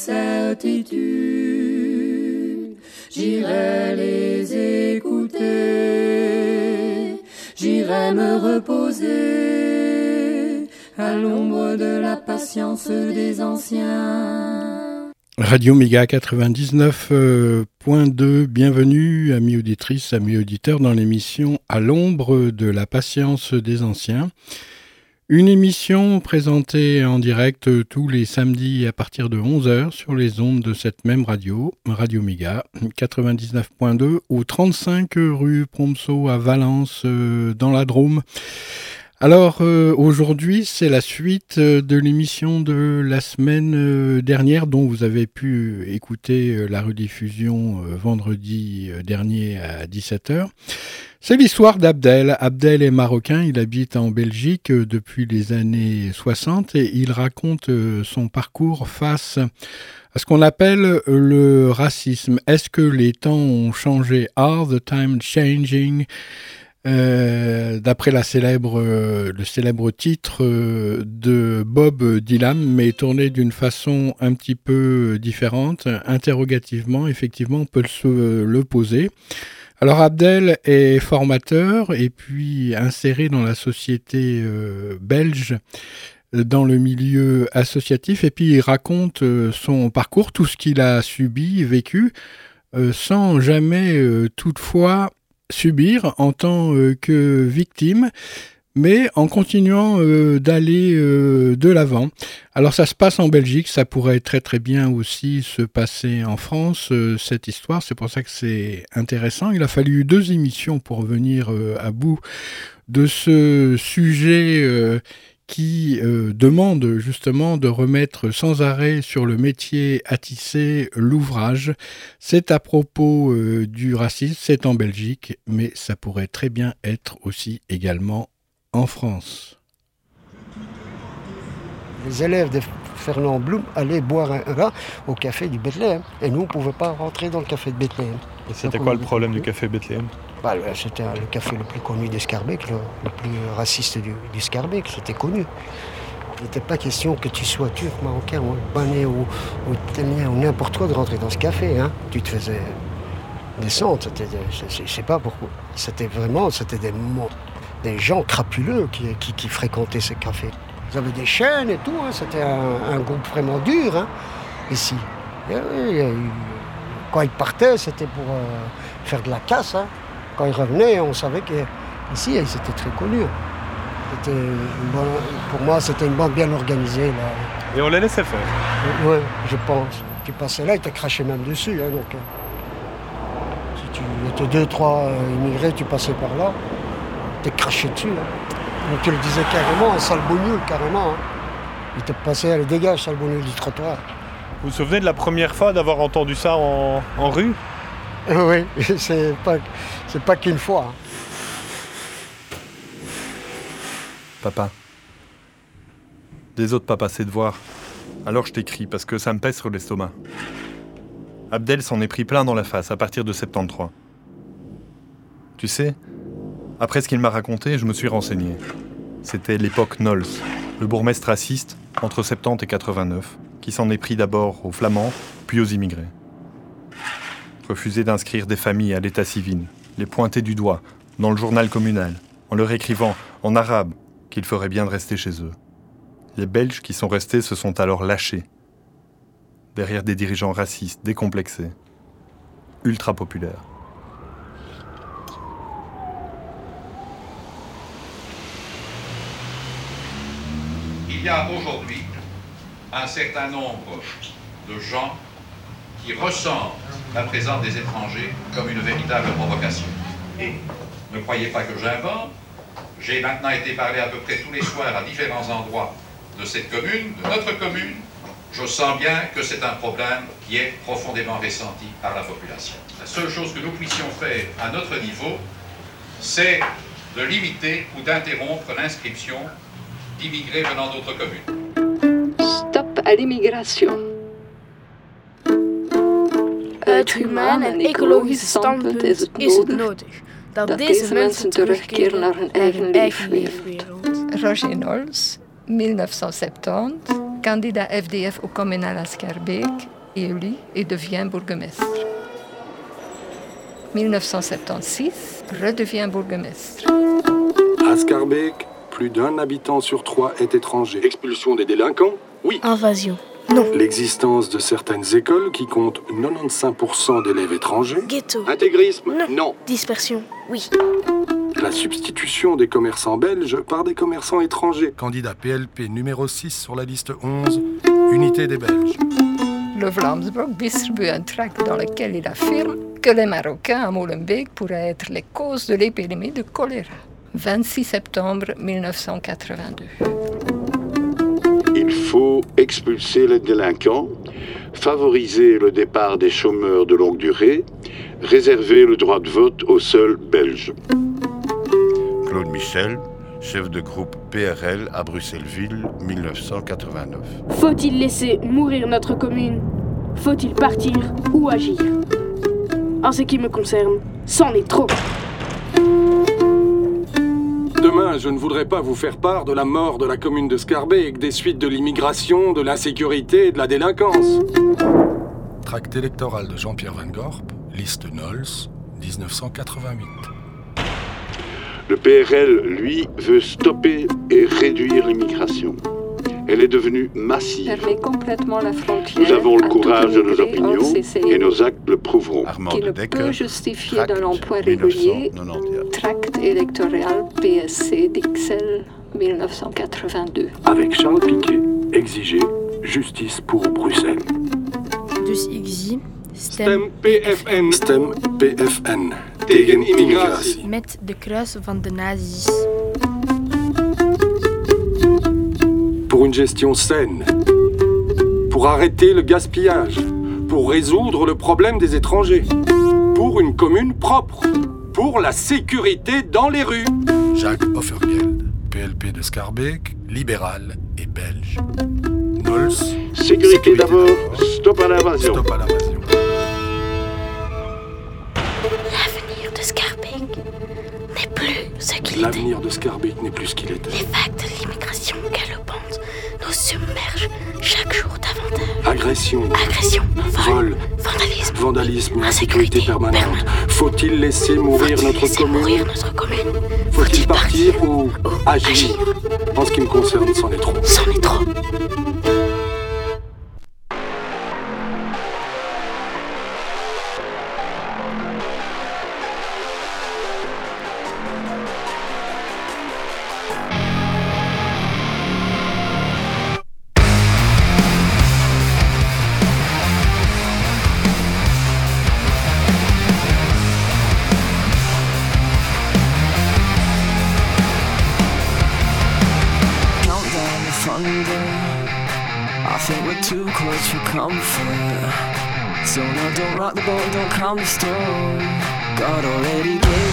Certitudes, j'irai les écouter, j'irai me reposer à l'ombre de la patience des anciens. Radio Méga 99.2, bienvenue amis auditrices, amis auditeurs dans l'émission À l'ombre de la patience des anciens. Une émission présentée en direct tous les samedis à partir de 11h sur les ondes de cette même radio, Radio Méga 99.2 au 35 rue Promso à Valence euh, dans la Drôme. Alors euh, aujourd'hui, c'est la suite euh, de l'émission de la semaine euh, dernière dont vous avez pu écouter la rediffusion vendredi dernier à 17h. C'est l'histoire d'Abdel. Abdel est marocain, il habite en Belgique depuis les années 60 et il raconte son parcours face à ce qu'on appelle le racisme. Est-ce que les temps ont changé? Are the time changing? Euh, D'après euh, le célèbre titre euh, de Bob Dylan, mais tourné d'une façon un petit peu différente, interrogativement, effectivement, on peut le poser. Alors Abdel est formateur et puis inséré dans la société belge dans le milieu associatif et puis il raconte son parcours, tout ce qu'il a subi, vécu, sans jamais toutefois subir en tant euh, que victime, mais en continuant euh, d'aller euh, de l'avant. Alors ça se passe en Belgique, ça pourrait très très bien aussi se passer en France, cette histoire, c'est pour ça que c'est intéressant. Il a fallu deux émissions pour venir à bout de ce sujet qui euh, demande justement de remettre sans arrêt sur le métier à tisser l'ouvrage. C'est à propos euh, du racisme, c'est en Belgique, mais ça pourrait très bien être aussi également en France. Les élèves de Fernand Blum allaient boire un vin au café du Bethléem. Et nous, on ne pouvait pas rentrer dans le café de Bethléem. Et c'était quoi le problème du café Bethléem? Bah, C'était le café le plus connu d'Escarbec, le, le plus raciste d'Escarbec, c'était connu. Il n'était pas question que tu sois turc, marocain, ou albanais ou, italien ou n'importe quoi de rentrer dans ce café. Hein. Tu te faisais descendre. Je je sais pas pourquoi. C'était vraiment, c'était des, gens crapuleux qui, fréquentaient ce café. Ils avaient des chaînes et tout. hein. C'était un, groupe vraiment dur hein, ici. A eu- quand ils partaient, c'était pour euh, faire de la casse. Hein. Quand ils revenaient, on savait qu'ici, ils étaient très connus. Bonne- pour moi, c'était une bande bien organisée. Là. Et on les laissait faire. Oui, je pense. Tu passais là, ils te crachaient même dessus. hein, donc, euh, si tu étais deux, trois euh, immigrés, tu passais par là, ils te crachaient dessus. hein. Donc tu le disais carrément, un sale bougnoule, carrément. hein. Ils te passaient, allez, dégage, sale bougnoule du trottoir. Vous vous souvenez de la première fois d'avoir entendu ça en, en rue? oui, c'est pas, pas qu'une fois. hein. Papa. Des autres pas assez de voir. Alors je t'écris parce que ça me pèse sur l'estomac. Abdel s'en est pris plein dans la face à partir de 73. Tu sais, après ce qu'il m'a raconté, je me suis renseigné. C'était l'époque Knowles, le bourgmestre raciste entre 70 et 89, qui s'en est pris d'abord aux Flamands, puis aux immigrés. Refuser d'inscrire des familles à l'état civil, les pointer du doigt dans le journal communal, en leur écrivant en arabe qu'il ferait bien de rester chez eux. Les Belges qui sont restés se sont alors lâchés, derrière des dirigeants racistes, décomplexés, ultra populaires. Il y a aujourd'hui un certain nombre de gens qui ressentent la présence des étrangers comme une véritable provocation. Et ne croyez pas que j'invente, j'ai maintenant été parler à peu près tous les soirs à différents endroits de cette commune, de notre commune. Je sens bien que c'est un problème qui est profondément ressenti par la population. La seule chose que nous puissions faire à notre niveau, c'est de limiter ou d'interrompre l'inscription d'immigrés venant d'autres communes. Stop à l'immigration. Uit humaan en ecologisch standpunt is het nodig dat deze mensen terugkeren naar hun eigen leefwereld. Roger Nols, 1970, candidat FDF au communal à Scarbeck, élu et devient bourgmestre. 1976, redevient bourgmestre. À Scarbeck, plus d'un habitant sur trois est étranger. Expulsion des délinquants Oui. Invasion Non. L'existence de certaines écoles qui comptent 95% d'élèves étrangers Ghetto Intégrisme Non. Dispersion Oui. La substitution des commerçants belges par des commerçants étrangers. Candidat PLP numéro 6 sur la liste 11, Unité des Belges. Le Vlaamsblok distribue un tract dans lequel il affirme que les Marocains à Molenbeek pourraient être les causes de l'épidémie de choléra. 26 septembre 1982. Il faut expulser les délinquants, favoriser le départ des chômeurs de longue durée, réserver le droit de vote aux seuls Belges. Claude Michel, chef de groupe PRL à Bruxelles-Ville, 1989. Faut-il laisser mourir notre commune? Faut-il partir ou agir? En ce qui me concerne, c'en est trop. Je ne voudrais pas vous faire part de la mort de la commune de Scarbeck, des suites de l'immigration, de l'insécurité et de la délinquance. Tract électoral de Jean-Pierre Van Gorp, liste Nols, 1988. Le PRL, lui, veut stopper et réduire l'immigration. Elle est devenue massive. Complètement la frontière. Nous avons le courage de nos opinions CCI, et nos actes le prouveront. Armand qui de ne Decker, peut justifier tract, d'un emploi régulier 1991. tract électoral PSC d'Ixelles 1982. Avec Charles Piquet, exiger justice pour Bruxelles. Dus STEM PFN. STEM PFN. Tegen immigratie. met de kruis van de nazi's. Pour une gestion saine. Pour arrêter le gaspillage. Pour résoudre le problème des étrangers. Pour une commune propre. Pour la sécurité dans les rues. Jacques Offergeld, PLP de Scarbeck, libéral et belge. Nols. Sécurité d'abord, stop à l'invasion. Stop à l'invasion. L'avenir de Scarbeck n'est plus ce qu'il était. L'avenir de Scarbeck n'est plus ce qu'il était. Les vagues de l'immigration galopante nous submergent chaque jour davantage. Agression, Agression, vol, vol, vandalisme, vandalisme Insécurité permanente. permanente. Faut-il laisser mourir Faut-il notre laisser commune mourir notre commune Faut-il partir ou agir agir En ce qui me concerne, c'en est trop. C'en est trop. Don't the storm. God already gave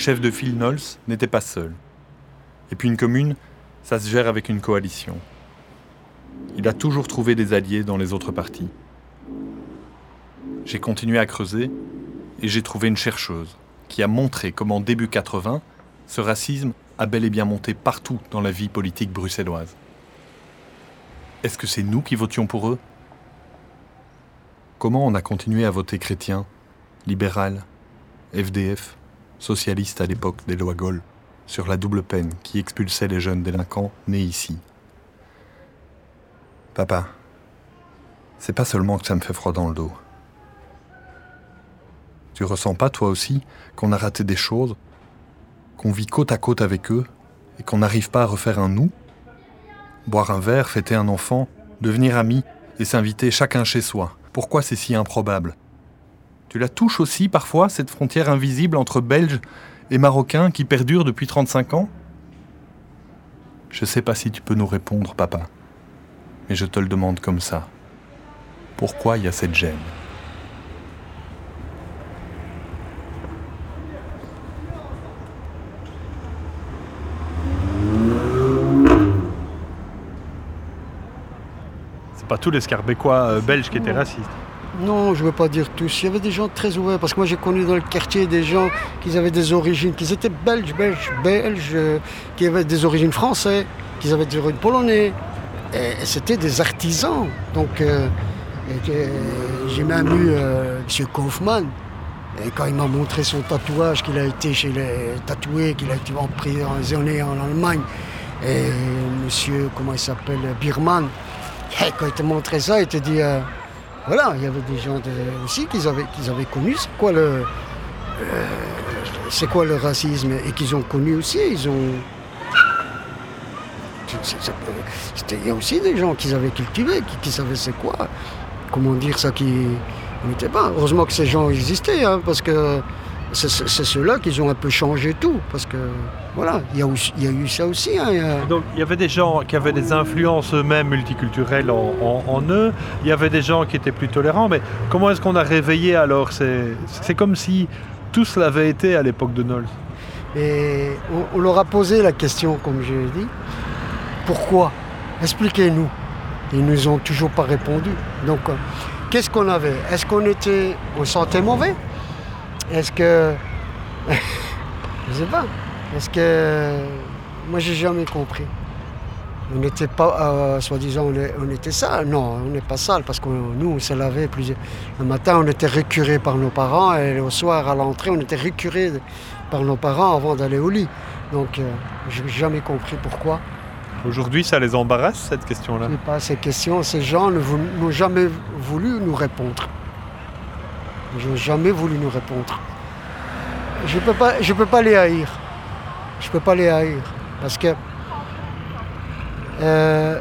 chef de file Knowles n'était pas seul. Et puis une commune, ça se gère avec une coalition. Il a toujours trouvé des alliés dans les autres partis. J'ai continué à creuser et j'ai trouvé une chercheuse qui a montré comment début 80, ce racisme a bel et bien monté partout dans la vie politique bruxelloise. Est-ce que c'est nous qui votions pour eux? Comment on a continué à voter chrétien, libéral, FDF, socialiste à l'époque des lois Gaulle, sur la double peine qui expulsait les jeunes délinquants nés ici Papa, c'est pas seulement que ça me fait froid dans le dos. Tu ressens pas, toi aussi, qu'on a raté des choses, qu'on vit côte à côte avec eux et qu'on n'arrive pas à refaire un nous? Boire un verre, fêter un enfant, devenir amis et s'inviter chacun chez soi. Pourquoi c'est si improbable? Tu la touches aussi parfois, cette frontière invisible entre Belges et Marocains qui perdure depuis 35 ans? Je sais pas si tu peux nous répondre, papa, mais je te le demande comme ça. Pourquoi il y a cette gêne? C'est pas tous les Scarbécois euh, belges qui étaient racistes. Non, je ne veux pas dire tous. Il y avait des gens très ouverts, parce que moi j'ai connu dans le quartier des gens qui avaient des origines, qui étaient belges, belges, belges, euh, qui avaient des origines françaises, qui avaient des origines polonais. Et, c'était des artisans. Donc euh, j'ai même eu euh, M. Kaufmann. Et quand il m'a montré son tatouage, qu'il a été chez les tatoués, qu'il a été emprisonné en Allemagne, et monsieur, comment il s'appelle, Birman, et quand il t'a montré ça, il te dit, voilà, il y avait des gens aussi qu'ils avaient, qu'ils connu c'est quoi le, euh, quoi le racisme et qu'ils ont connu aussi. Ils ont, il y a aussi des gens qui avaient cultivé, qui, qui savaient c'est quoi, comment dire ça, qui n'étaient pas. Heureusement que ces gens existaient, hein, parce que c'est ceux-là qui ont un peu changé tout, parce que voilà, il y a, y eu ça aussi. hein, a- Donc il y avait des gens qui avaient des influences eux-mêmes multiculturelles en, en- en eux, il y avait des gens qui étaient plus tolérants, mais comment est-ce qu'on a réveillé alors? C'est comme si tout cela avait été à l'époque de Knowles. Et on, on leur a posé la question, comme je l'ai dit, pourquoi? Expliquez-nous. Ils nous ont toujours pas répondu. Donc, euh, qu'est-ce qu'on avait? Est-ce qu'on était, on sentait mauvais? Est-ce que, je sais pas. Est-ce que, moi j'ai jamais compris. On n'était pas, euh, soi-disant, on, était sale. Non, on n'est pas sale parce que nous, on se lavait plusieurs. Le matin, on était récuré par nos parents et le soir, à l'entrée, on était récuré par nos parents avant d'aller au lit. Donc, euh, je n'ai jamais compris pourquoi. Aujourd'hui, ça les embarrasse cette question-là? Je sais pas ces questions. Ces gens n'ont jamais voulu nous répondre. Ils n'ont jamais voulu nous répondre. Je ne peux, pas- peux pas les haïr. Je ne peux pas les haïr. Parce que euh,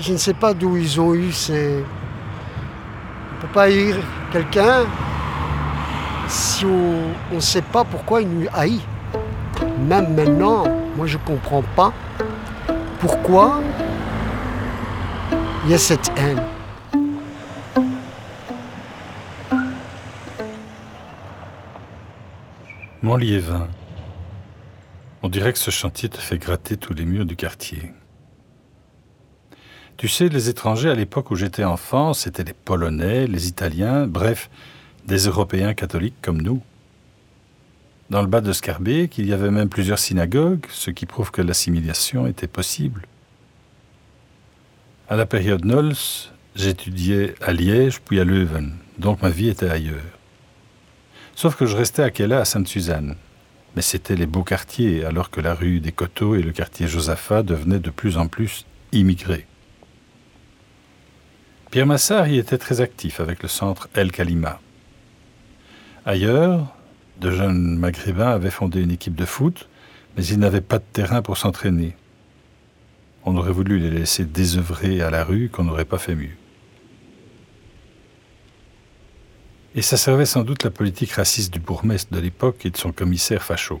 je ne sais pas d'où ils ont eu ces. On ne peut pas haïr quelqu'un si on ne sait pas pourquoi il nous haït. Même maintenant, moi je ne comprends pas pourquoi il y a cette haine. On dirait que ce chantier te fait gratter tous les murs du quartier. Tu sais, les étrangers à l'époque où j'étais enfant, c'était les Polonais, les Italiens, bref, des Européens catholiques comme nous. Dans le bas de Scarbeck, il y avait même plusieurs synagogues, ce qui prouve que l'assimilation était possible. À la période Nols, j'étudiais à Liège puis à Leuven, donc ma vie était ailleurs. Sauf que je restais à Kella à Sainte-Suzanne. Mais c'était les beaux quartiers, alors que la rue des Coteaux et le quartier Josaphat devenaient de plus en plus immigrés. Pierre Massard y était très actif avec le centre El Kalima. Ailleurs, de jeunes maghrébins avaient fondé une équipe de foot, mais ils n'avaient pas de terrain pour s'entraîner. On aurait voulu les laisser désœuvrer à la rue qu'on n'aurait pas fait mieux. Et ça servait sans doute la politique raciste du bourgmestre de l'époque et de son commissaire facho.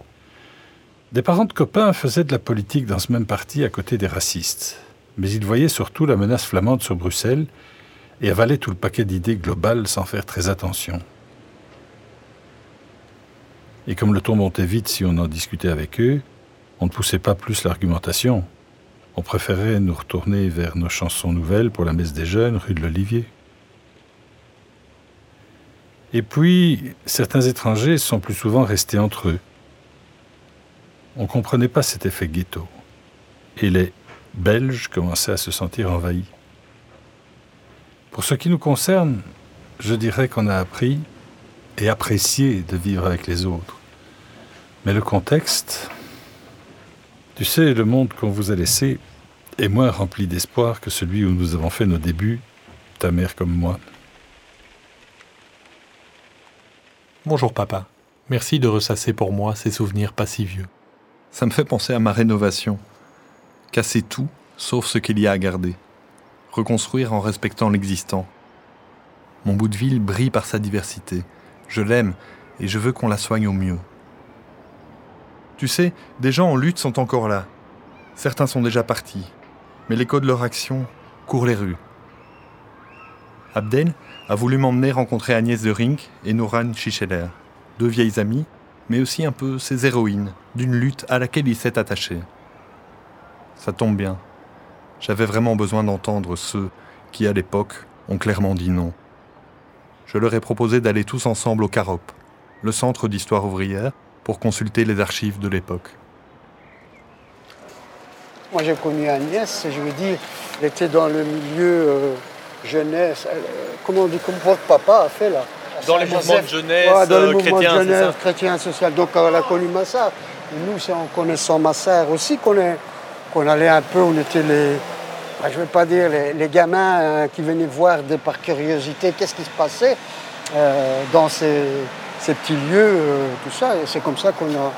Des parents de copains faisaient de la politique dans ce même parti à côté des racistes, mais ils voyaient surtout la menace flamande sur Bruxelles et avalaient tout le paquet d'idées globales sans faire très attention. Et comme le ton montait vite si on en discutait avec eux, on ne poussait pas plus l'argumentation. On préférait nous retourner vers nos chansons nouvelles pour la messe des jeunes, rue de l'Olivier. Et puis, certains étrangers sont plus souvent restés entre eux. On ne comprenait pas cet effet ghetto. Et les Belges commençaient à se sentir envahis. Pour ce qui nous concerne, je dirais qu'on a appris et apprécié de vivre avec les autres. Mais le contexte, tu sais, le monde qu'on vous a laissé est moins rempli d'espoir que celui où nous avons fait nos débuts, ta mère comme moi. Bonjour papa. Merci de ressasser pour moi ces souvenirs pas si vieux. Ça me fait penser à ma rénovation. Casser tout, sauf ce qu'il y a à garder. Reconstruire en respectant l'existant. Mon bout de ville brille par sa diversité. Je l'aime et je veux qu'on la soigne au mieux. Tu sais, des gens en lutte sont encore là. Certains sont déjà partis, mais l'écho de leur action court les rues. Abdel a voulu m'emmener rencontrer Agnès de Rink et Nouran Chicheler, deux vieilles amies, mais aussi un peu ses héroïnes d'une lutte à laquelle il s'est attaché. Ça tombe bien. J'avais vraiment besoin d'entendre ceux qui, à l'époque, ont clairement dit non. Je leur ai proposé d'aller tous ensemble au CAROP, le centre d'histoire ouvrière, pour consulter les archives de l'époque. Moi j'ai connu Agnès, je veux dire, elle était dans le milieu euh, jeunesse. Euh, comment on dit, comme votre papa a fait là Dans les mouvements de jeunesse, Ouais, dans les euh, mouvements de chrétiens, jeunesse, chrétien, social. Donc elle a connu Massard, nous c'est en connaissant Massard aussi qu'on allait un peu, on était les, bah, je ne vais pas dire les, les gamins euh, qui venaient voir de, par curiosité qu'est-ce qui se passait euh, dans ces, ces petits lieux, euh, tout ça. Et c'est comme ça qu'on a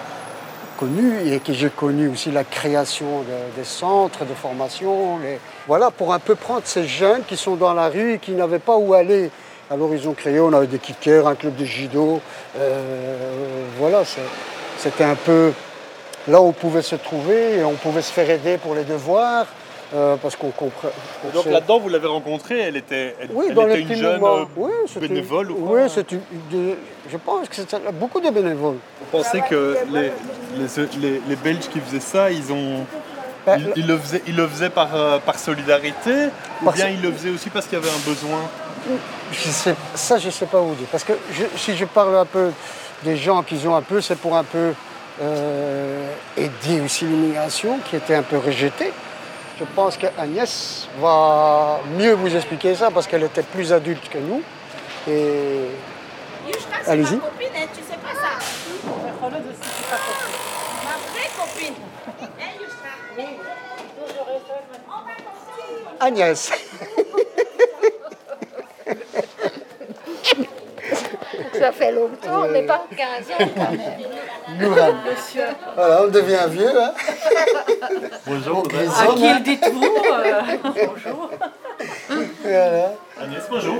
connu et que j'ai connu aussi la création de- des centres de formation. les- Voilà, pour un peu prendre ces jeunes qui sont dans la rue et qui n'avaient pas où aller. Alors ils ont créé, on avait des kickers, un club de judo. euh, voilà, c'était un peu là où on pouvait se trouver et on pouvait se faire aider pour les devoirs. euh, parce qu'on comprend. on Donc là-dedans, vous l'avez rencontrée, elle était, elle, oui, elle dans était une jeune euh, Oui, c'était- bénévole ou quoi Oui, c'est je pense que c'est beaucoup de bénévoles. Vous pensez que les, les, les- les Belges qui faisaient ça, ils ont. Ben, Ils, ils le faisaient par, euh, par solidarité ou bien ils le faisaient aussi parce qu'il y avait un besoin Je sais, ça, je ne sais pas vous dire. Parce que je- si je parle un peu des gens qui ont un peu, c'est pour un peu euh, aider aussi l'immigration qui était un peu rejetée. Je pense qu'Agnès va mieux vous expliquer ça parce qu'elle était plus adulte que nous. Et allez-y. copine, hein, tu sais pas ça. Ma vraie copine. Hein, Yushka Agnès. Ça fait longtemps, mais pas 15 ans quand même. Nouran. Voilà, on devient vieux. Hein Bonjour. À qui le dites-vous euh, Bonjour. Voilà. Agnès, bonjour.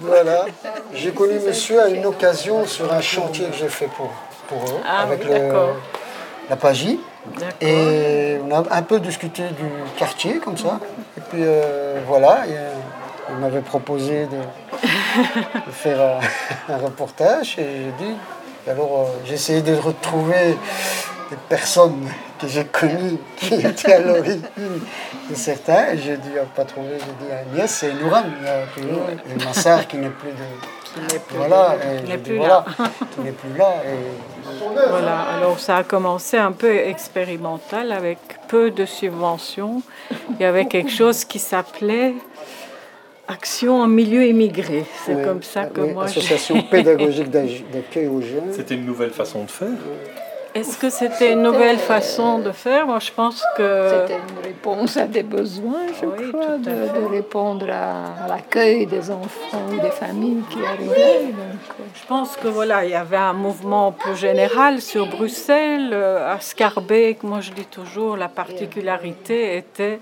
Voilà. J'ai connu monsieur à une occasion sur un chantier que j'ai fait pour, pour eux, Ah avec oui, le- d'accord. la PAGI. Et on a un peu discuté du quartier, comme ça. Et puis euh, voilà, et, euh, il m'avait proposé de, de faire un, un reportage. Et j'ai dit, alors euh, j'ai essayé de retrouver des personnes que j'ai connues qui étaient à l'origine de certains. Et j'ai dit, pas trouvé, j'ai dit Agnès et Nouram, et Massar qui n'est plus de. qui n'est plus voilà, là. qui n'est plus là. Voilà, alors ça a commencé un peu expérimental avec peu de subventions. Il y avait quelque chose qui s'appelait Action en milieu immigré. C'est Oui, comme ça que oui, moi j'ai- Association pédagogique d'ag- d'accueil aux jeunes. C'était une nouvelle façon de faire. Est-ce que c'était une nouvelle façon de faire? Moi je pense que. C'était une réponse à des besoins, je crois, de, de répondre à, à l'accueil des enfants ou des familles qui arrivaient. donc, euh, Je pense que voilà, il y avait un mouvement plus général sur Bruxelles, euh, à Scarbeck. Moi, je dis toujours, la particularité était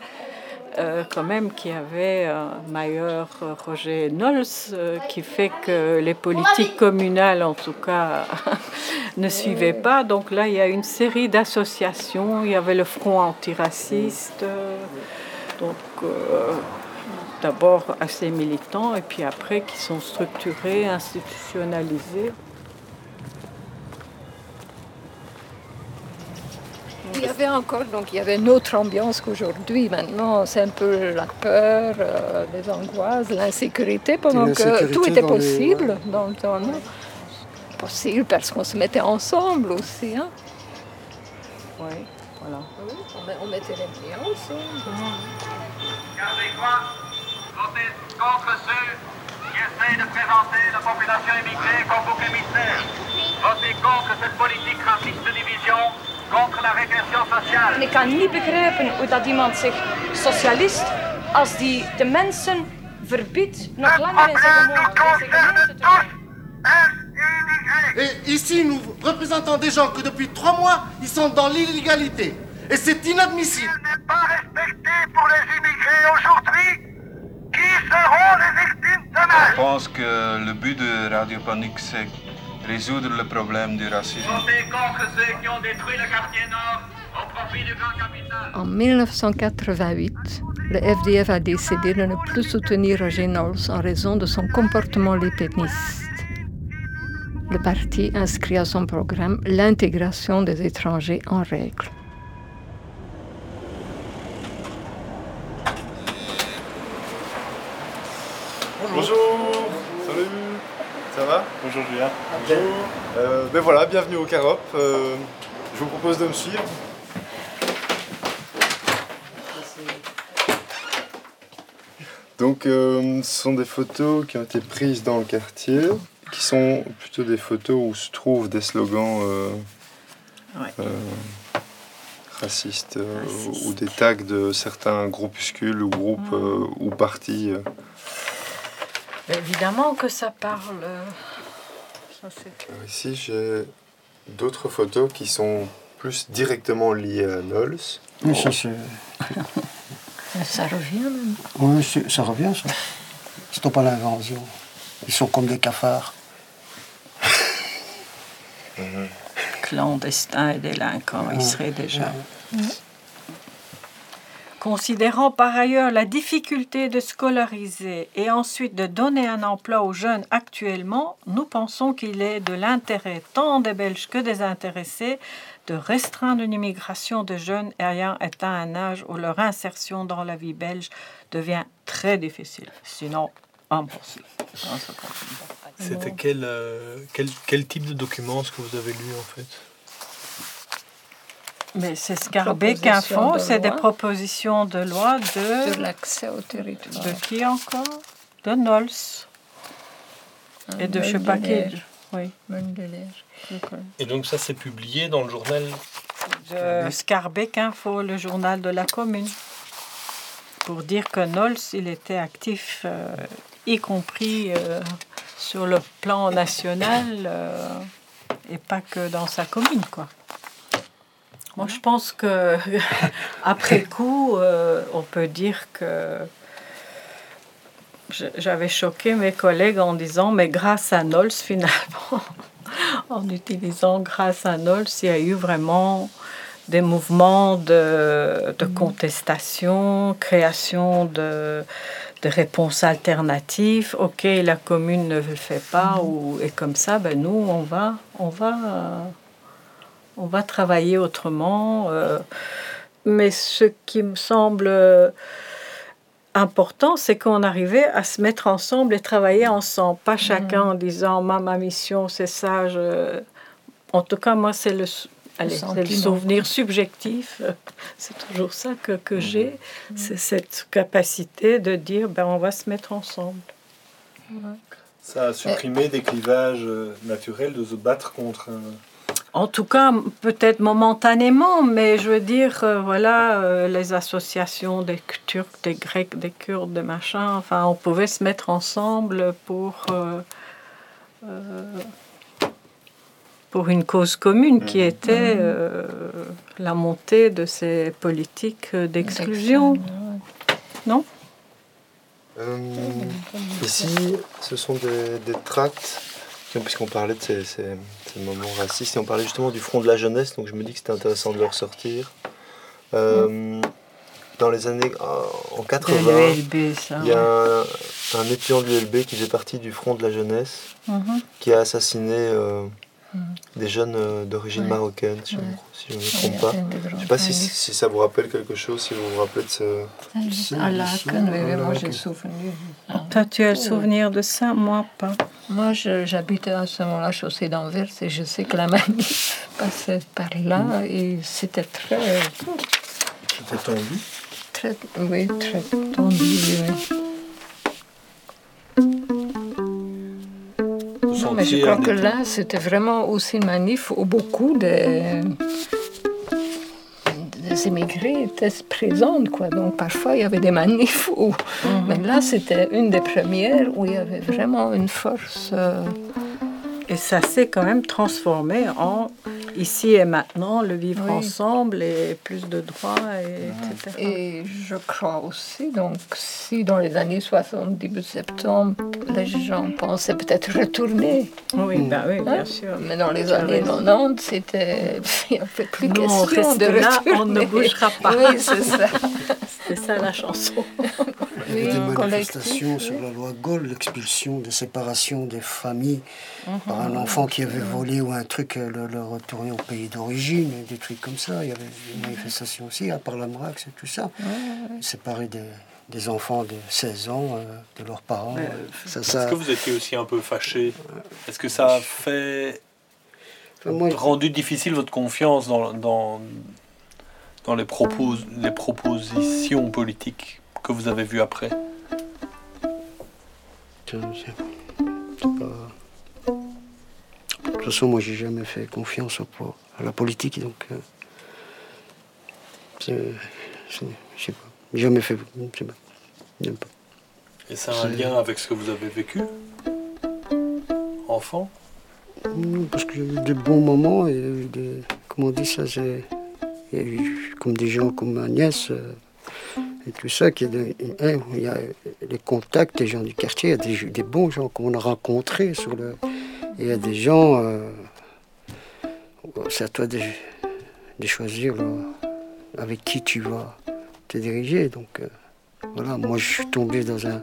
euh, quand même qu'il y avait un Mayer euh, Roger Nols euh, qui fait que les politiques communales, en tout cas, ne suivaient pas. Donc là, il y a une série d'associations. Il y avait le Front antiraciste. euh, donc, euh, d'abord assez militants et puis après qui sont structurés, institutionnalisés. Il y avait encore, donc il y avait une autre ambiance qu'aujourd'hui. Maintenant, c'est un peu la peur, euh, les angoisses, l'insécurité, pendant que tout était dans les- possible dans le temps. non? Possible parce qu'on se mettait ensemble aussi. Hein. Oui, voilà. Oui, on, met- on mettait les pieds ensemble. Gardez-moi, votez contre ceux qui essaient de présenter la population immigrée comme bouc émissaire. Votez contre cette politique raciste de division, contre la régression sociale. En ik kan niet begrijpen hoe dat iemand zich socialist, als die de mensen verbiedt nog langer in zijn gemeente te. Et ici, nous représentons des gens que depuis trois mois, ils sont dans l'illégalité. Et c'est inadmissible. Pour les immigrés aujourd'hui, qui seront les victimes demain Je pense que le but de Radio Panique, c'est résoudre le problème du racisme. Ceux qui ont détruit le quartier nord au profit du grand capital. En 1988, le FDF a décidé de ne plus soutenir Roger Knowles en raison de son comportement lépéniste. Le parti inscrit à son programme l'intégration des étrangers en règle. Bonjour. Ça va Bonjour Julien. Bonjour. Euh, ben voilà, bienvenue au Carop. Euh, je vous propose de me suivre. Donc, euh, ce sont des photos qui ont été prises dans le quartier, qui sont plutôt des photos où se trouvent des slogans racistes ou des tags de certains groupuscules ou groupes euh, ou partis. Évidemment que ça parle. euh, ça, c'est- Alors ici, j'ai d'autres photos qui sont plus directement liées à Nols. Oui, ça, c'est- Ça revient même. oui, ça revient, ça. C'est pas l'invention. Ils sont comme des cafards. Clandestins et délinquants, ils seraient déjà. ouais. Considérant par ailleurs la difficulté de scolariser et ensuite de donner un emploi aux jeunes actuellement, nous pensons qu'il est de l'intérêt tant des Belges que des intéressés de restreindre une immigration de jeunes ayant atteint un âge où leur insertion dans la vie belge devient très difficile, sinon impossible. C'était quel, euh, quel, quel type de document ce que vous avez lu en fait? Mais c'est Scarbeck Info, de c'est des propositions de loi de... Sur l'accès au territoire. De qui encore? De Nols. Et de je sais pas qui. Mundeleer. Oui. Et donc ça c'est publié dans le journal De Scarbeck Info, le journal de la commune. Pour dire que Nols, il était actif, euh, y compris euh, sur le plan national euh, et pas que dans sa commune, quoi. Moi, je pense que après coup, euh, on peut dire que j'avais choqué mes collègues en disant, mais grâce à Nols, finalement, en utilisant grâce à Nols, il y a eu vraiment des mouvements de, de contestation, création de, de réponses alternatives. Ok, la commune ne le fait pas, ou, et comme ça, ben nous, on va, on va, on va travailler autrement. Euh, mais ce qui me semble important, c'est qu'on arrivait à se mettre ensemble et travailler ensemble, pas chacun en disant ma, ma mission c'est ça. En tout cas, moi, c'est le, le, souvenir subjectif. C'est toujours ça que, que j'ai, c'est cette capacité de dire ben, on va se mettre ensemble. Ça a supprimé des clivages euh, naturels de se battre contre un en tout cas, peut-être momentanément, mais je veux dire, euh, voilà, euh, les associations des Turcs, des Grecs, des Kurdes, des machins, enfin, on pouvait se mettre ensemble pour, euh, pour une cause commune qui mmh. était mmh. la montée de ces politiques d'exclusion. Non? Ici, ce sont des, des tracts puisqu'on parlait de ces, moments racistes, et on parlait justement du front de la jeunesse, donc je me dis que c'était intéressant de le ressortir. Euh, dans les années en 80, il y a un, étudiant de l'ULB qui faisait partie du front de la jeunesse, mhm. qui a assassiné euh, des jeunes euh, d'origine marocaine, si, je ne me trompe pas. Je ne sais pas si, ça vous rappelle quelque chose, si vous vous rappelez de ce... Moi j'ai souvenir. Toi, tu as le souvenir de ça, moi pas. Moi, j'habitais à ce moment-là, chaussée d'Anvers, et je sais que la manif passait par là, et c'était très... C'était tendu? Très, oui, très tendu, oui. mais je crois que là, c'était vraiment aussi une manif où beaucoup de, des immigrés étaient présents. Quoi. Donc parfois, il y avait des manifs où... Mhm. Mais là, c'était une des premières où il y avait vraiment une force... Euh, et ça s'est quand même transformé en ici et maintenant, le vivre ensemble et plus de droits, et, etc. Et je crois aussi, donc, si dans les années 60, début septembre, les gens pensaient peut-être retourner. Oui, ben oui, bien hein? sûr. Mais dans les années 90, c'était. Il n'y avait plus question de retourner. on ne bougera pas. Oui, c'est ça. c'est ça la chanson. Il y avait des manifestations sur la loi Gaulle, l'expulsion des séparations des familles mhm. par un enfant qui avait volé ou un truc, euh, le, le retourner au pays d'origine, des trucs comme ça. Il y avait des manifestations aussi, à part la Marax et tout ça. Séparer des, des, enfants de 16 ans euh, de leurs parents. Euh, Est-ce que vous étiez aussi un peu fâché Est-ce que ça a fait rendu difficile votre confiance dans, dans, dans les, propos, les propositions politiques que vous avez vues après? De toute façon, moi, j'ai jamais fait confiance à la politique, donc. Euh, je sais pas. Jamais fait. Je sais pas. Et ça a un lien avec ce que vous avez vécu? Enfant? Parce qu'il y a eu des bons moments et des. Comment on dit ça Il comme des gens comme ma nièce. Euh, et tout ça, qui hein, il y a les contacts des gens du quartier, il y a des, des bons gens qu'on a rencontrés sur le, il y a des gens, euh, c'est à toi de, choisir avec qui tu vas te diriger. Donc euh, voilà, moi je suis tombé dans un,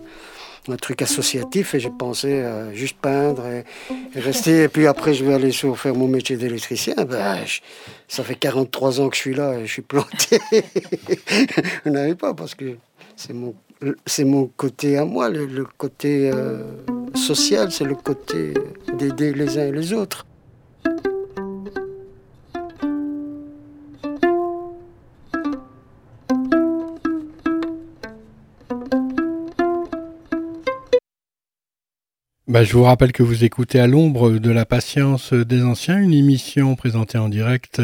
truc associatif et j'ai pensé juste peindre et, rester. Et puis après, je vais aller sur, faire mon métier d'électricien. Ben, ça fait 43 ans que je suis là et je suis planté. je n'arrive pas parce que c'est mon, c'est mon côté à moi, le, côté. Euh, social, c'est le côté d'aider les uns et les autres. Bah, je vous rappelle que vous écoutez à l'ombre de la patience des anciens, une émission présentée en direct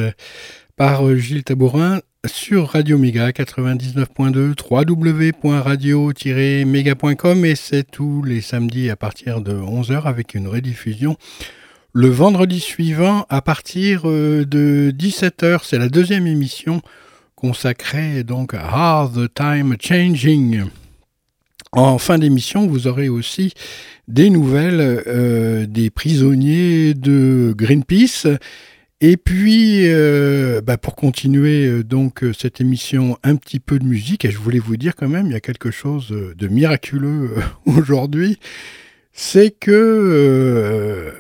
par Gilles Tabourin sur Radio Méga 99.2 www.radio-méga.com et c'est tous les samedis à partir de 11h avec une rediffusion le vendredi suivant à partir euh, de 17h. C'est la deuxième émission consacrée donc à the Time Changing. En fin d'émission, vous aurez aussi des nouvelles euh, des prisonniers de Greenpeace. Et puis, euh, bah, pour continuer euh, donc cette émission, un petit peu de musique. Et je voulais vous dire quand même, il y a quelque chose de miraculeux aujourd'hui. C'est que,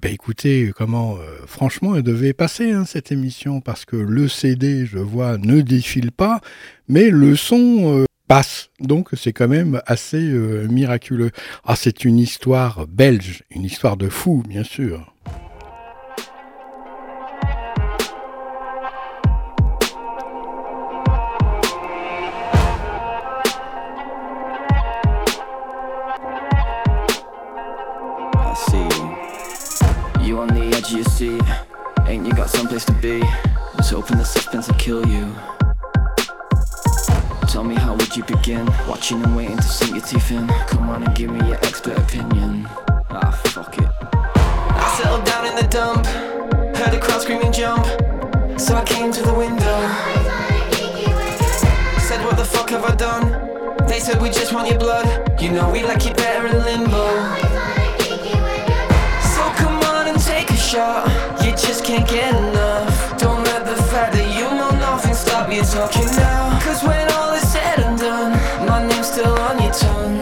bah, écoutez, comment, franchement, elle devait passer hein, cette émission parce que le CD, je vois, ne défile pas, mais le son passe. Donc c'est quand même assez euh, miraculeux. Ah, c'est une histoire belge, une histoire de fou, bien sûr. You on the edge of your ain't you got someplace to be? Was hoping the suspense would kill you. Tell me how would you begin? Watching and waiting to sink your teeth in. Come on and give me your expert opinion. Ah, fuck it. I settled down in the dump, heard a crowd screaming jump. So I came to the window. Said, What the fuck have I done? They said, We just want your blood. You know, we like you better in limbo. So come on and take a shot. You just can't get enough. Don't let the fact that you know nothing stop you talking now. Cause when all is said and done, my name's still on your tongue.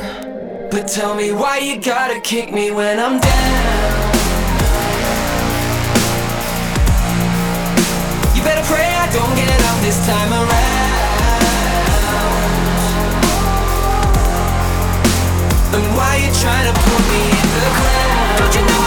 But tell me why you gotta kick me when I'm down. You better pray I don't get up this time around. And why you trying to put me in the ground? Don't you know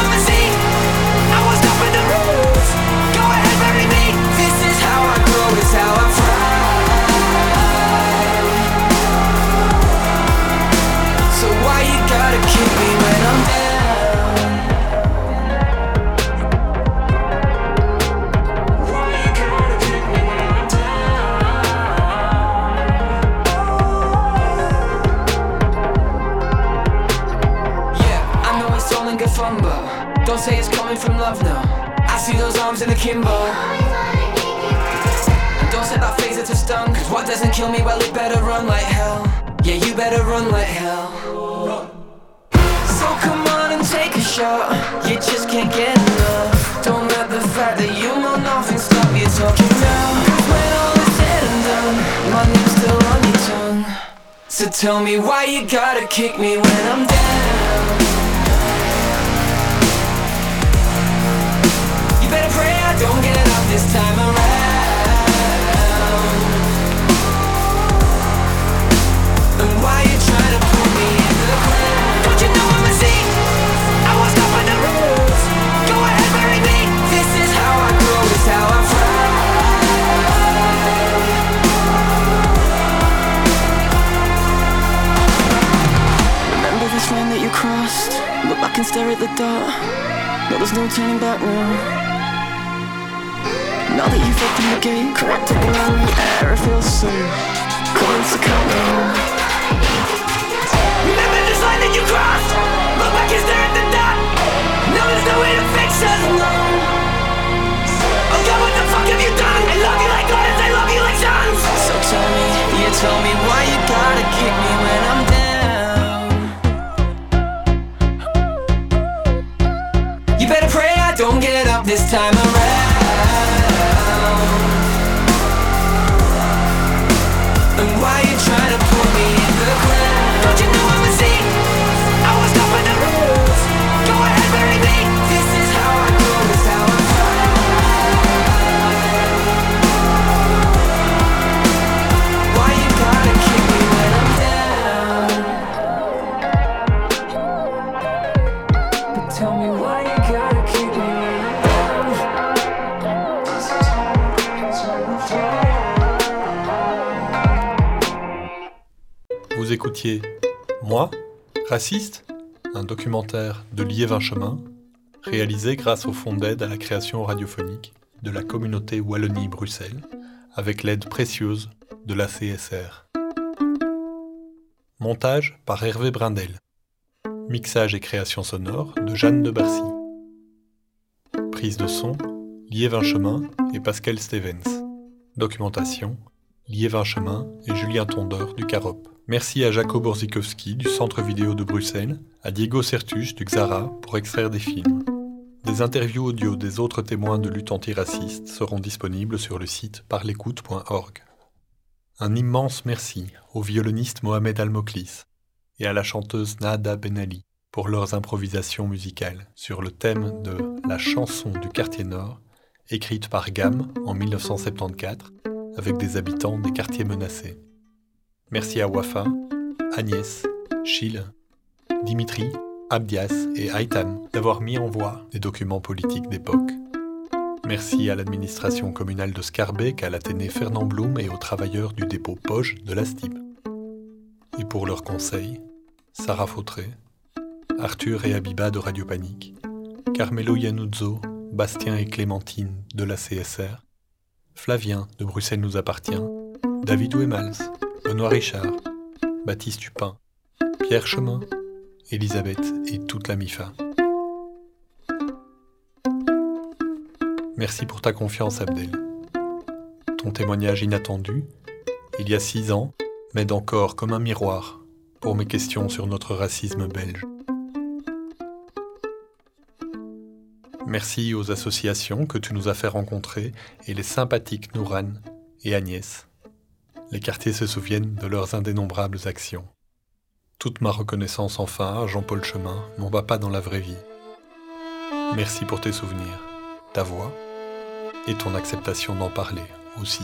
kick me this time raciste Un documentaire de Liévin Chemin, réalisé grâce au fonds d'aide à la création radiophonique de la communauté Wallonie-Bruxelles, avec l'aide précieuse de la CSR. Montage par Hervé Brindel. Mixage et création sonore de Jeanne de Barcy. Prise de son, Liévin Chemin et Pascal Stevens. Documentation, Liévin Chemin et Julien Tondeur du Carop. Merci à Jacob Borzikowski du Centre Vidéo de Bruxelles, à Diego Sertuche du Xara pour extraire des films. Des interviews audio des autres témoins de lutte antiraciste seront disponibles sur le site parlécoute.org. Un immense merci au violoniste Mohamed Al-Moklis et à la chanteuse Nada Benali pour leurs improvisations musicales sur le thème de La chanson du quartier nord, écrite par Gam en 1974 avec des habitants des quartiers menacés. Merci à Wafa, Agnès, Chile, Dimitri, Abdias et Aitam d'avoir mis en voie les documents politiques d'époque. Merci à l'administration communale de Scarbeck, à l'Athénée Fernand Blum et aux travailleurs du dépôt Poche de la STIB. Et pour leurs conseils, Sarah Fautré, Arthur et Abiba de Radio Panique, Carmelo Yanuzzo, Bastien et Clémentine de la CSR, Flavien de Bruxelles nous appartient, David Ouemals, Benoît Richard, Baptiste Dupin, Pierre Chemin, Elisabeth et toute la MIFA. Merci pour ta confiance, Abdel. Ton témoignage inattendu, il y a six ans, m'aide encore comme un miroir pour mes questions sur notre racisme belge. Merci aux associations que tu nous as fait rencontrer et les sympathiques Nouran et Agnès. Les quartiers se souviennent de leurs indénombrables actions. Toute ma reconnaissance enfin à Jean-Paul Chemin, mon papa dans la vraie vie. Merci pour tes souvenirs, ta voix et ton acceptation d'en parler aussi.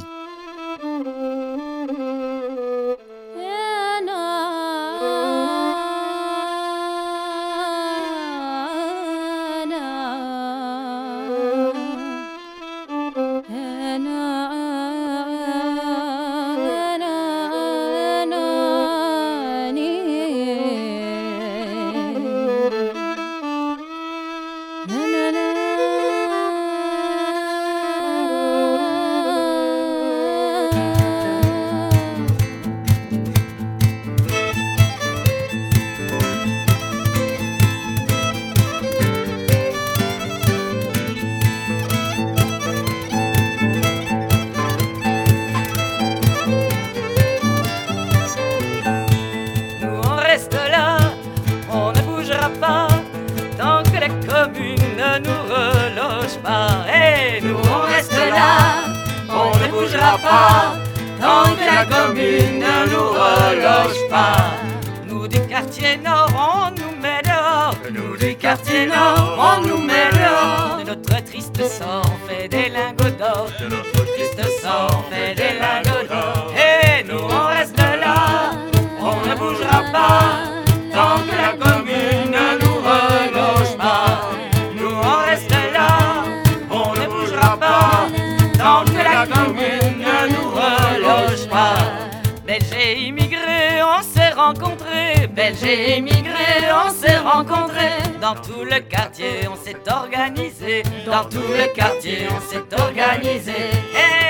Immigrés, on s'est rencontrés. Dans tout le quartier, on s'est organisé. Dans tout le quartier, on s'est organisé. Et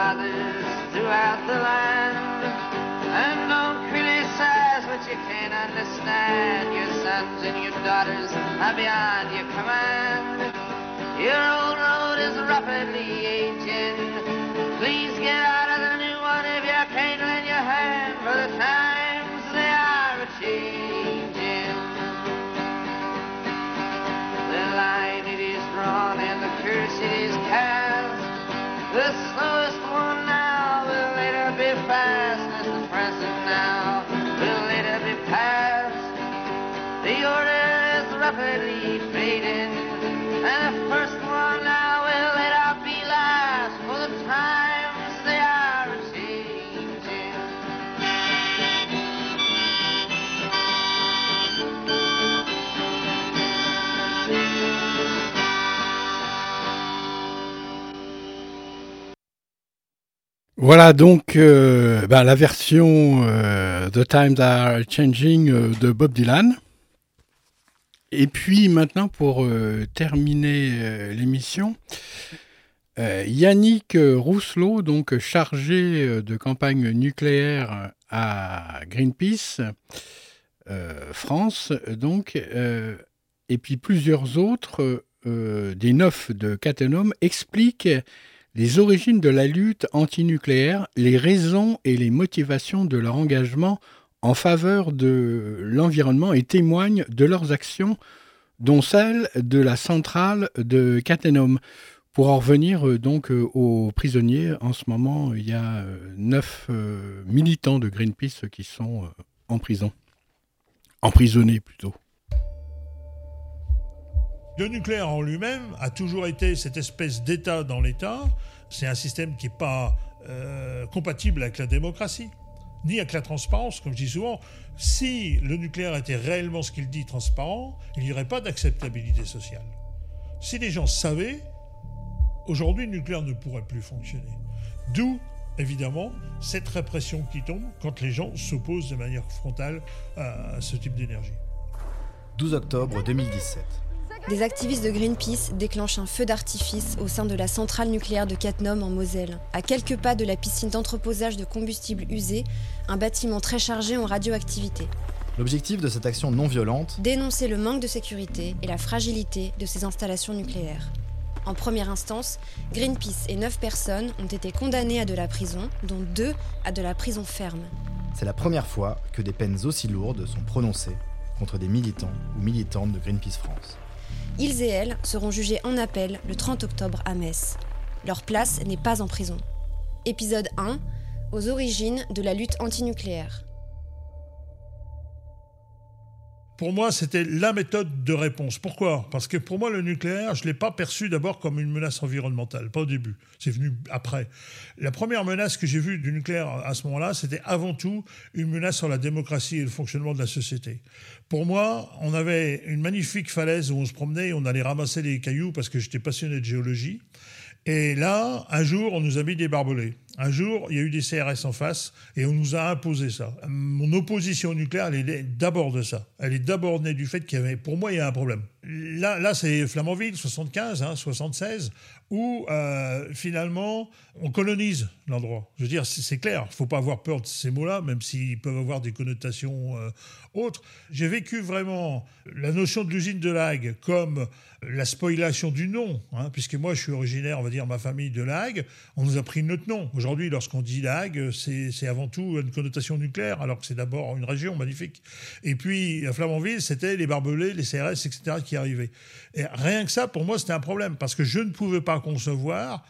fathers throughout the land. And don't criticize what you can't understand. Your sons and your daughters are beyond your command. Your old Voilà donc euh, ben, la version euh, The Times Are Changing euh, de Bob Dylan. Et puis maintenant, pour euh, terminer euh, l'émission, euh, Yannick Rousselot, donc chargé de campagne nucléaire à Greenpeace France, donc, et puis plusieurs autres, des neuf de Cattenom, expliquent les origines de la lutte antinucléaire, les raisons et les motivations de leur engagement en faveur de l'environnement et témoignent de leurs actions, dont celle de la centrale de Cattenom. Pour en revenir euh, donc euh, aux prisonniers, en ce moment, il y a euh, neuf militants de Greenpeace qui sont en prison. Emprisonnés plutôt. Le nucléaire en lui-même a toujours été cette espèce d'État dans l'État. C'est un système qui n'est pas compatible avec la démocratie, ni avec la transparence, comme je dis souvent. Si le nucléaire était réellement ce qu'il dit transparent, il n'y aurait pas d'acceptabilité sociale. Si les gens savaient, aujourd'hui le nucléaire ne pourrait plus fonctionner. D'où, évidemment, cette répression qui tombe quand les gens s'opposent de manière frontale à ce type d'énergie. 12 octobre 2017. Des activistes de Greenpeace déclenchent un feu d'artifice au sein de la centrale nucléaire de Cattenom en Moselle. À quelques pas de la piscine d'entreposage de combustible usé, un bâtiment très chargé en radioactivité. L'objectif de cette action non violente, Dénoncer le manque de sécurité et la fragilité de ces installations nucléaires. En première instance, Greenpeace et neuf personnes ont été condamnées à de la prison, dont deux à de la prison ferme. c'est la première fois que des peines aussi lourdes sont prononcées contre des militants ou militantes de Greenpeace France. Ils et elles seront jugés en appel le 30 octobre à Metz. Leur place n'est pas en prison. Épisode 1 Aux origines de la lutte antinucléaire. Pour moi, c'était la méthode de réponse. Pourquoi? Parce que pour moi, le nucléaire, je ne l'ai pas perçu d'abord comme une menace environnementale, pas au début. C'est venu après. La première menace que j'ai vue du nucléaire à ce moment-là, c'était avant tout une menace sur la démocratie et le fonctionnement de la société. Pour moi, on avait une magnifique falaise où on se promenait et on allait ramasser les cailloux parce que j'étais passionné de géologie. Et là, un jour, on nous a mis des barbelés. Un jour, il y a eu des CRS en face et on nous a imposé ça. Mon opposition au nucléaire, elle est d'abord de ça. Elle est d'abord née du fait qu'il y avait, pour moi, il y a un problème. Là, là c'est Flamanville, 75, hein, 76, où euh, finalement, on colonise l'endroit. Je veux dire, c'est clair, il ne faut pas avoir peur de ces mots-là, même s'ils peuvent avoir des connotations euh, autres. J'ai vécu vraiment la notion de l'usine de Lague comme la spoilation du nom, hein, puisque moi, je suis originaire, on va dire, ma famille de Lague. On nous a pris notre nom. Aujourd'hui, lorsqu'on dit c'est c'est avant tout une connotation nucléaire, alors que c'est d'abord une région magnifique. Et puis, à Flamanville, c'était les barbelés, les CRS, etc., qui arrivaient. Et rien que ça, pour moi, c'était un problème, parce que je ne pouvais pas concevoir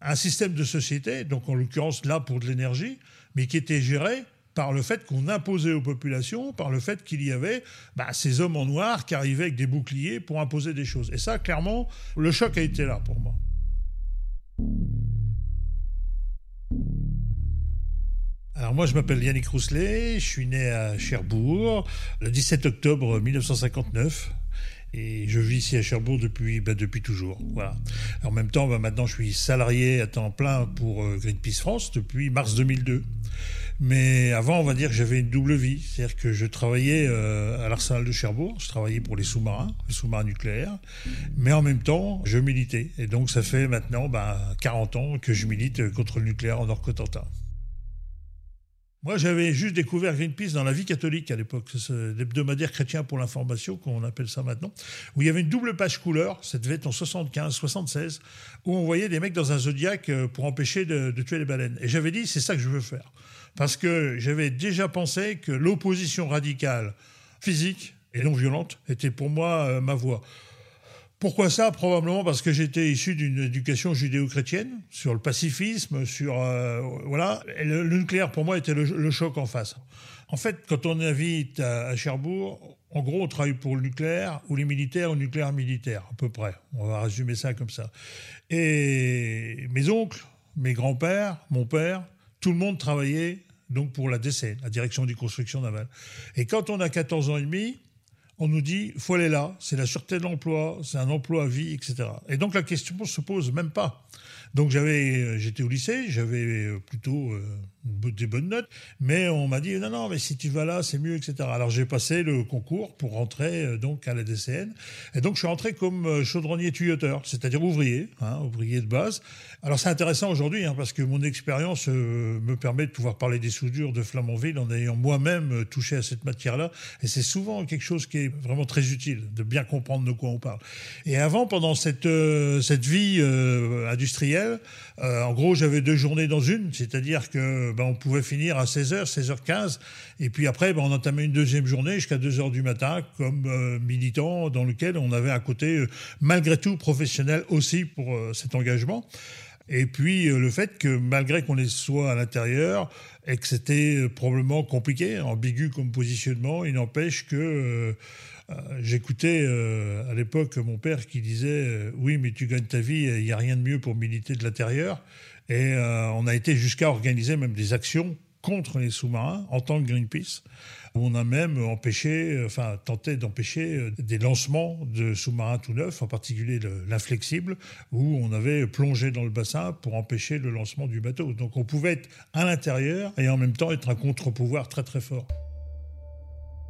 un système de société, donc en l'occurrence là pour de l'énergie, mais qui était géré par le fait qu'on imposait aux populations, par le fait qu'il y avait bah, ces hommes en noir qui arrivaient avec des boucliers pour imposer des choses. Et ça, clairement, le choc a été là pour moi. Alors moi je m'appelle Yannick Rousselet, je suis né à Cherbourg le 17 octobre 1959 et je vis ici à Cherbourg depuis, bah, depuis toujours. En même temps, bah, maintenant je suis salarié à temps plein pour euh, Greenpeace France depuis mars 2002. Mais avant, on va dire que j'avais une double vie. C'est-à-dire que je travaillais euh, à l'arsenal de Cherbourg, je travaillais pour les sous-marins, les sous-marins nucléaires, mais en même temps, je militais. Et donc, ça fait maintenant bah, 40 ans que je milite contre le nucléaire en Nord-Cotentin. Moi, j'avais juste découvert Greenpeace dans la vie catholique à l'époque, l'hebdomadaire chrétien pour l'information, qu'on appelle ça maintenant, où il y avait une double page couleur, ça devait être en 75, 76, où on voyait des mecs dans un zodiaque euh, pour empêcher de, tuer les baleines. Et j'avais dit, c'est ça que je veux faire. Parce que j'avais déjà pensé que l'opposition radicale, physique et non violente, était pour moi euh, ma voie. Pourquoi ça? Probablement parce que j'étais issu d'une éducation judéo-chrétienne sur le pacifisme, sur euh, voilà. Le, nucléaire pour moi était le, choc en face. En fait, quand on invite à, à, Cherbourg, en gros, on travaille pour le nucléaire ou les militaires ou le nucléaire militaire, à peu près. On va résumer ça comme ça. Et mes oncles, mes grands-pères, mon père, tout le monde travaillait donc pour la DC, la direction des constructions navales. Et quand on a 14 ans et demi, on nous dit faut aller là, c'est la sûreté de l'emploi, c'est un emploi à vie, etc. Et donc la question se pose même pas. Donc j'avais, j'étais au lycée, j'avais plutôt euh, des bonnes notes, mais on m'a dit non non mais si tu vas là c'est mieux etc. Alors j'ai passé le concours pour rentrer euh, donc à la DCN et donc je suis rentré comme euh, chaudronnier tuyauteur, c'est-à-dire ouvrier, hein, ouvrier de base. Alors c'est intéressant aujourd'hui hein, parce que mon expérience euh, me permet de pouvoir parler des soudures de Flamanville en ayant moi-même touché à cette matière-là et c'est souvent quelque chose qui est vraiment très utile de bien comprendre de quoi on parle. Et avant pendant cette cette vie industrielle, en gros j'avais deux journées dans une, c'est-à-dire que ben, on pouvait finir à 16h, 16h15 et puis après ben, on entamait une deuxième journée jusqu'à 2h du matin comme militant dans lequel on avait un côté malgré tout professionnel aussi pour cet engagement. Et puis le fait que malgré qu'on soit à l'intérieur et que c'était probablement compliqué, ambigu comme positionnement, il n'empêche que euh, euh, j'écoutais euh, à l'époque mon père qui disait oui mais tu gagnes ta vie, il n'y a rien de mieux pour militer de l'intérieur. Et on a été jusqu'à organiser même des actions contre les sous-marins en tant que Greenpeace. On a même empêché, enfin tenté d'empêcher des lancements de sous-marins tout neufs, en particulier l'inflexible, où on avait plongé dans le bassin pour empêcher le lancement du bateau. Donc on pouvait être à l'intérieur et en même temps être un contre-pouvoir très très fort.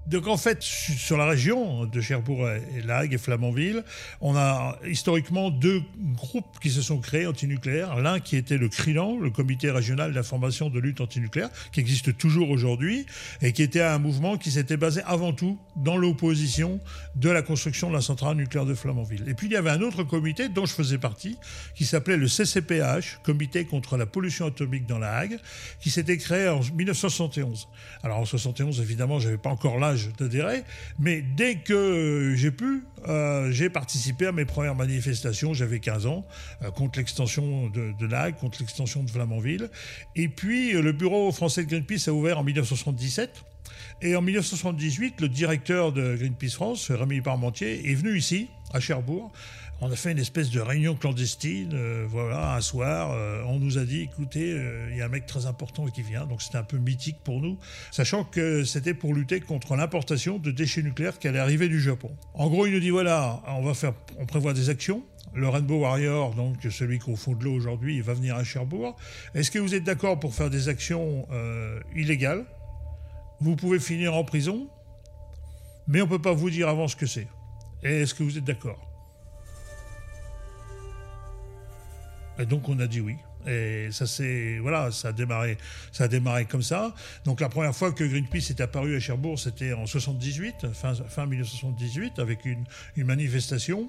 Donc en fait, sur la région de Cherbourg et Lague et Flamanville, on a historiquement deux groupes qui se sont créés antinucléaires. L'un qui était le CRILAN, le Comité régional d'information de lutte antinucléaire, qui existe toujours aujourd'hui, et qui était un mouvement qui s'était basé avant tout dans l'opposition de la construction de la centrale nucléaire de Flamanville. Et puis il y avait un autre comité dont je faisais partie, qui s'appelait le CCPH, Comité contre la pollution atomique dans la Hague, qui s'était créé en 1971. Alors en 71, évidemment, j'avais pas encore d'adhérer, mais dès que j'ai pu, euh, j'ai participé à mes premières manifestations, j'avais 15 ans, euh, contre l'extension de, de contre l'extension de Flamanville. Et puis euh, le bureau français de Greenpeace a ouvert en 1977. Et en 1978, le directeur de Greenpeace France, Rémi Parmentier, est venu ici, à Cherbourg. On a fait une espèce de réunion clandestine, euh, voilà, un soir. Euh, on nous a dit, écoutez, euh, il y a un mec très important qui vient, donc c'était un peu mythique pour nous, sachant que c'était pour lutter contre l'importation de déchets nucléaires qui allait arriver du Japon. En gros, il nous dit, voilà, on va faire, on prévoit des actions. Le Rainbow Warrior, donc celui qu'on fond de l'eau aujourd'hui, va venir à Cherbourg. Est-ce que vous êtes d'accord pour faire des actions illégales? Vous pouvez finir en prison, mais on ne peut pas vous dire avant ce que c'est. Est-ce que vous êtes d'accord? Et donc on a dit oui. Et ça c'est voilà, ça a démarré, ça a démarré comme ça. Donc la première fois que Greenpeace est apparu à Cherbourg, c'était en 78, fin, fin 1978, avec une, manifestation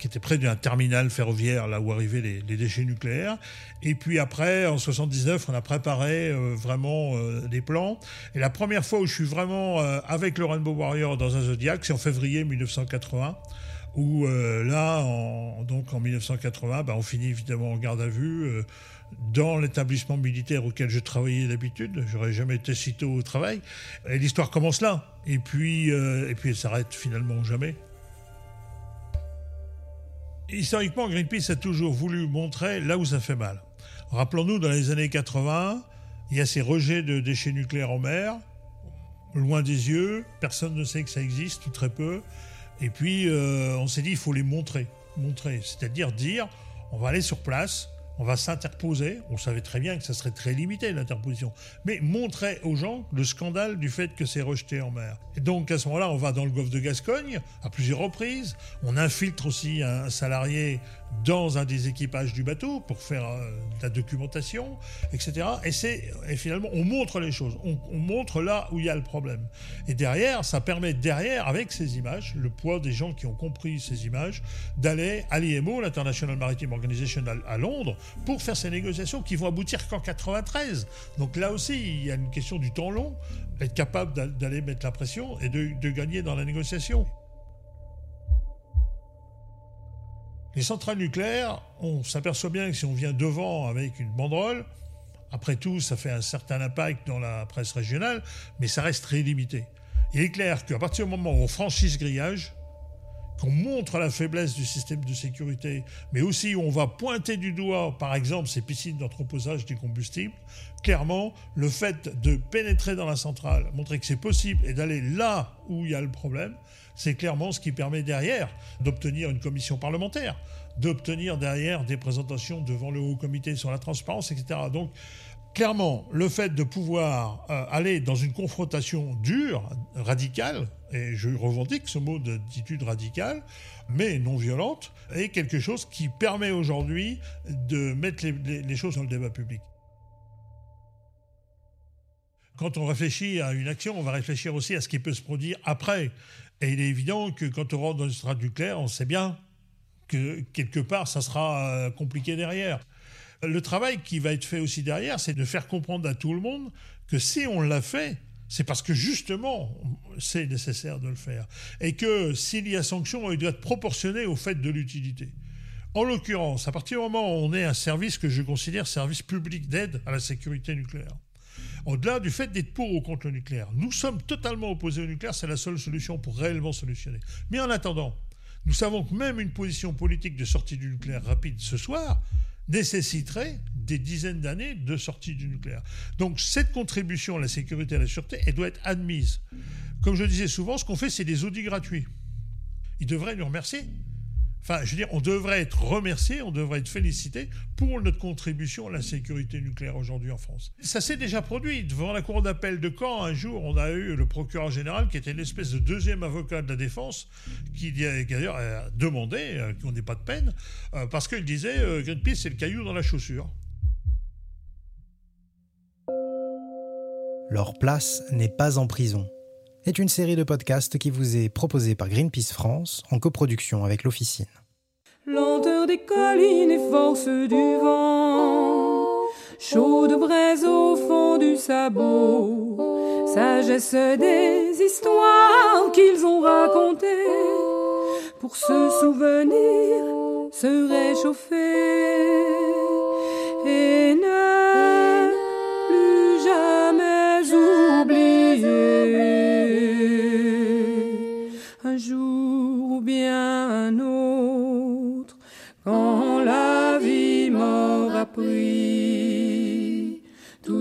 qui était près d'un terminal ferroviaire là où arrivaient les, déchets nucléaires. Et puis après, en 79, on a préparé euh, vraiment euh, des plans. Et la première fois où je suis vraiment euh, avec le Rainbow Warrior dans un Zodiac, c'est en février 1980 où euh, là, en, donc en 1980, bah, on finit évidemment en garde à vue. euh, dans l'établissement militaire auquel je travaillais d'habitude, j'aurais jamais été sitôt au travail. Et l'histoire commence là. Et puis, euh, et puis elle s'arrête finalement jamais. Historiquement, Greenpeace a toujours voulu montrer là où ça fait mal. Rappelons-nous, dans les années 80, il y a ces rejets de déchets nucléaires en mer, loin des yeux, personne ne sait que ça existe, ou très peu. Et puis, euh, on s'est dit, il faut les montrer. Montrer, c'est-à-dire dire, on va aller sur place, on va s'interposer. On savait très bien que ça serait très limité, l'interposition. Mais montrer aux gens le scandale du fait que c'est rejeté en mer. Et donc, à ce moment-là, on va dans le golfe de Gascogne, à plusieurs reprises. On infiltre aussi un salarié dans un des équipages du bateau pour faire euh, de la documentation, etc. Et, et finalement, on montre les choses. On, on montre là où il y a le problème. Et derrière, ça permet derrière, avec ces images, le poids des gens qui ont compris ces images, d'aller à l'IMO, l'International Maritime Organization à, Londres, pour faire ces négociations qui vont aboutir qu'en 93. Donc là aussi, il y a une question du temps long, être capable d'a- d'aller mettre la pression et de gagner dans la négociation. Les centrales nucléaires, on s'aperçoit bien que si on vient devant avec une banderole, après tout, ça fait un certain impact dans la presse régionale, mais ça reste très limité. Il est clair qu'à partir du moment où on franchit ce grillage, qu'on montre la faiblesse du système de sécurité, mais aussi où on va pointer du doigt, par exemple, ces piscines d'entreposage des combustibles, clairement, le fait de pénétrer dans la centrale, montrer que c'est possible et d'aller là où il y a le problème, c'est clairement ce qui permet derrière d'obtenir une commission parlementaire, d'obtenir derrière des présentations devant le Haut Comité sur la transparence, etc. Donc, clairement, le fait de pouvoir euh, aller dans une confrontation dure, radicale, et je revendique ce mot d'attitude radicale, mais non violente, est quelque chose qui permet aujourd'hui de mettre les, choses dans le débat public. Quand on réfléchit à une action, on va réfléchir aussi à ce qui peut se produire après. Et il est évident que quand on rentre dans une strate nucléaire, on sait bien que quelque part, ça sera euh, compliqué derrière. Le travail qui va être fait aussi derrière, c'est de faire comprendre à tout le monde que si on l'a fait, c'est parce que justement, c'est nécessaire de le faire. Et que s'il y a sanction, il doit être proportionné au fait de l'utilité. En l'occurrence, à partir du moment où on est un service que je considère service public d'aide à la sécurité nucléaire, au-delà du fait d'être pour ou contre le nucléaire, nous sommes totalement opposés au nucléaire, c'est la seule solution pour réellement solutionner. Mais en attendant, nous savons que même une position politique de sortie du nucléaire rapide ce soir nécessiterait des dizaines d'années de sortie du nucléaire. Donc cette contribution à la sécurité et à la sûreté, elle doit être admise. Comme je disais souvent, ce qu'on fait, c'est des audits gratuits. Ils devraient nous remercier. Enfin, je veux dire, on devrait être remercié, on devrait être félicité pour notre contribution à la sécurité nucléaire aujourd'hui en France. Ça s'est déjà produit. Devant la cour d'appel de Caen, un jour, on a eu le procureur général qui était une espèce de deuxième avocat de la défense, qui, d'ailleurs a demandé euh, qu'on n'ait pas de peine, euh, parce qu'il disait euh, Greenpeace, c'est le caillou dans la chaussure. Leur place n'est pas en prison est une série de podcasts qui vous est proposée par Greenpeace France en coproduction avec l'Officine. Lenteur des collines et force du vent, chaude braise au fond du sabot, sagesse des histoires qu'ils ont racontées, pour se souvenir, se réchauffer. Et ne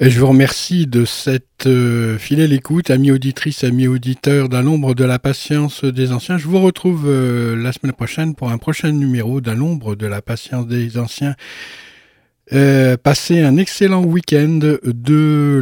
Je vous remercie de cette euh, fidèle écoute, amis auditrices, amis auditeurs d'À l'ombre de la patience des anciens. Je vous retrouve euh, la semaine prochaine pour un prochain numéro d'À l'ombre de la patience des anciens. Euh, passez un excellent week-end de